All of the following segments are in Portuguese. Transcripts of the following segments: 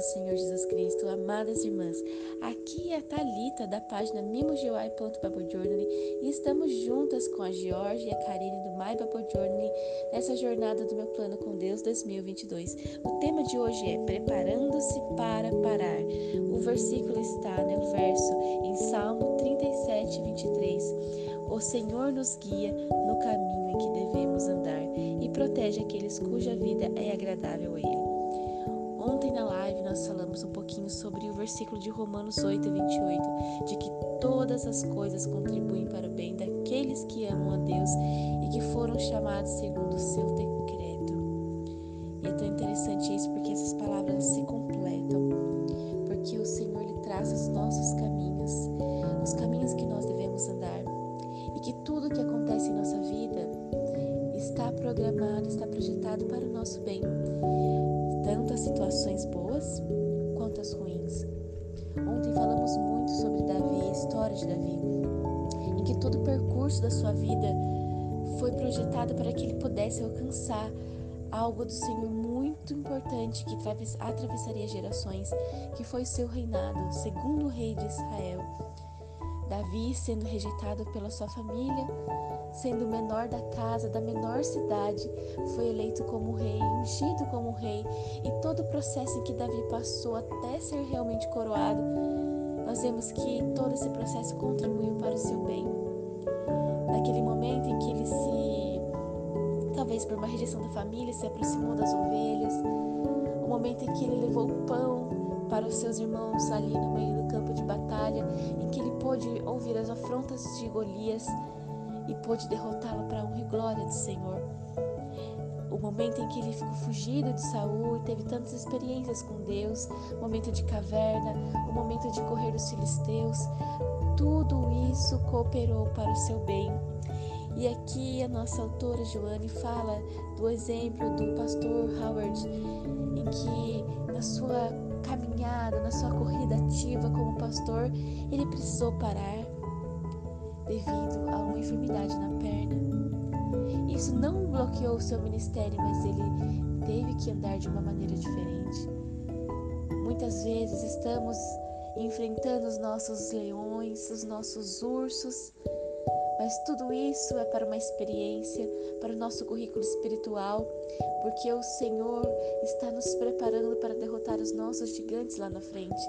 do Senhor Jesus Cristo, amadas irmãs. Aqui é a Talita da página mimogiwai.babyljournaling e estamos juntas com a Georgia e a Karine do My Journaling nessa jornada do meu plano com Deus 2022. O tema de hoje é preparando-se para parar. O versículo está no verso em Salmo 37, 23. O Senhor nos guia no caminho em que devemos andar e protege aqueles cuja vida é agradável a Ele. Ontem na live nós falamos um pouquinho sobre o versículo de Romanos 8, 28, de que todas as coisas contribuem para o bem daqueles que amam a Deus e que foram chamados segundo o seu decreto. E é tão interessante isso porque essas palavras se completam, porque o Senhor lhe traz os nossos caminhos, os caminhos que nós devemos andar, e que tudo que acontece em nossa vida está programado, está projetado para o nosso bem tanto as situações boas quanto as ruins. Ontem falamos muito sobre Davi, a história de Davi, em que todo o percurso da sua vida foi projetado para que ele pudesse alcançar algo do Senhor muito importante que atravessaria gerações, que foi seu reinado, segundo o rei de Israel. Davi sendo rejeitado pela sua família, sendo o menor da casa, da menor cidade, foi eleito como rei, ungido como rei, e todo o processo em que Davi passou até ser realmente coroado, nós vemos que todo esse processo contribuiu para o seu bem. Naquele momento em que ele se, talvez por uma rejeição da família, se aproximou das ovelhas, para os seus irmãos ali no meio do campo de batalha, em que ele pôde ouvir as afrontas de Golias e pôde derrotá-lo para a honra e glória do Senhor. O momento em que ele ficou fugido de Saul e teve tantas experiências com Deus, o momento de caverna, o momento de correr dos filisteus, tudo isso cooperou para o seu bem. E aqui a nossa autora Joane fala do exemplo do pastor Howard, que na sua caminhada, na sua corrida ativa como pastor, ele precisou parar devido a uma enfermidade na perna. Isso não bloqueou o seu ministério, mas ele teve que andar de uma maneira diferente. Muitas vezes estamos enfrentando os nossos leões, os nossos ursos, mas tudo isso é para uma experiência, para o nosso currículo espiritual, porque o Senhor está nos preparando para derrotar os nossos gigantes lá na frente.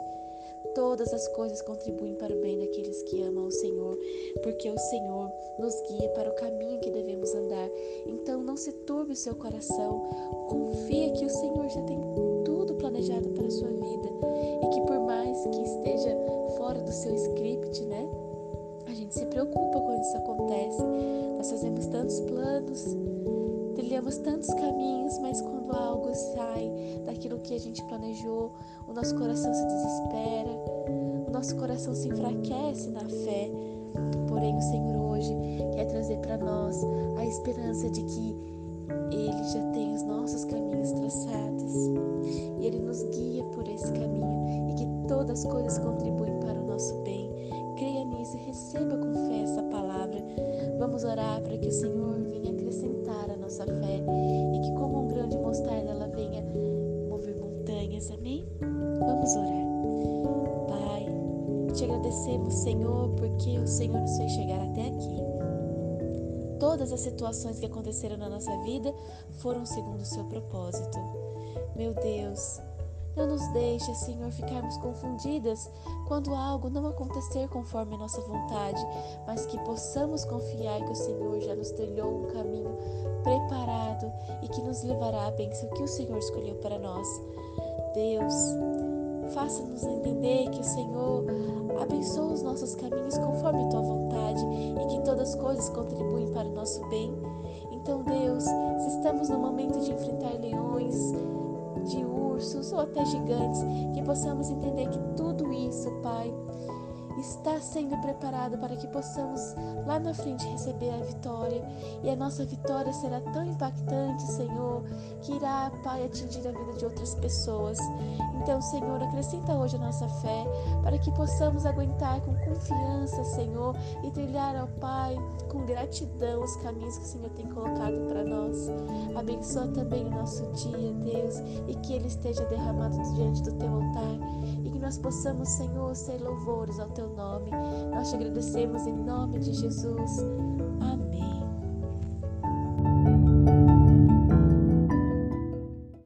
Todas as coisas contribuem para o bem daqueles que amam o Senhor, porque o Senhor nos guia para o caminho que devemos andar. Então não se turbe o seu coração, confia que o Senhor já tem tudo planejado para a sua vida e que por mais que esteja fora do seu script, preocupa quando isso acontece. Nós fazemos tantos planos, trilhamos tantos caminhos, mas quando algo sai daquilo que a gente planejou, o nosso coração se desespera, o nosso coração se enfraquece na fé. Porém, o Senhor hoje quer trazer para nós a esperança de que Ele já tem os nossos caminhos traçados e Ele nos guia por esse caminho e que todas as coisas contribuem receba com fé essa palavra. Vamos orar para que o Senhor venha acrescentar a nossa fé e que, como um grão de mostarda, ela venha mover montanhas. Amém? Vamos orar. Pai, te agradecemos, Senhor, porque o Senhor nos fez chegar até aqui. Todas as situações que aconteceram na nossa vida foram segundo o seu propósito. Meu Deus, não nos deixe, Senhor, ficarmos confundidas quando algo não acontecer conforme a nossa vontade, mas que possamos confiar que o Senhor já nos trilhou um caminho preparado e que nos levará à bênção que o Senhor escolheu para nós. Deus, faça-nos entender que o Senhor abençoa os nossos caminhos conforme a tua vontade e que todas as coisas contribuem para o nosso bem. Então, Deus, se estamos no momento de enfrentar leões, de ursos ou até gigantes, que possamos entender que tudo isso, Pai, está sendo preparado para que possamos lá na frente receber a vitória. E a nossa vitória será tão impactante, Senhor, que irá, Pai, atingir a vida de outras pessoas. Então, Senhor, acrescenta hoje a nossa fé para que possamos aguentar com confiança, Senhor, e trilhar, ó Pai, com gratidão os caminhos que o Senhor tem colocado para nós. Abençoa também o nosso dia, Deus, e que ele esteja derramado diante do teu altar e que nós possamos, Senhor, ser louvores ao teu nome. Nós te agradecemos em nome de Jesus. Amém.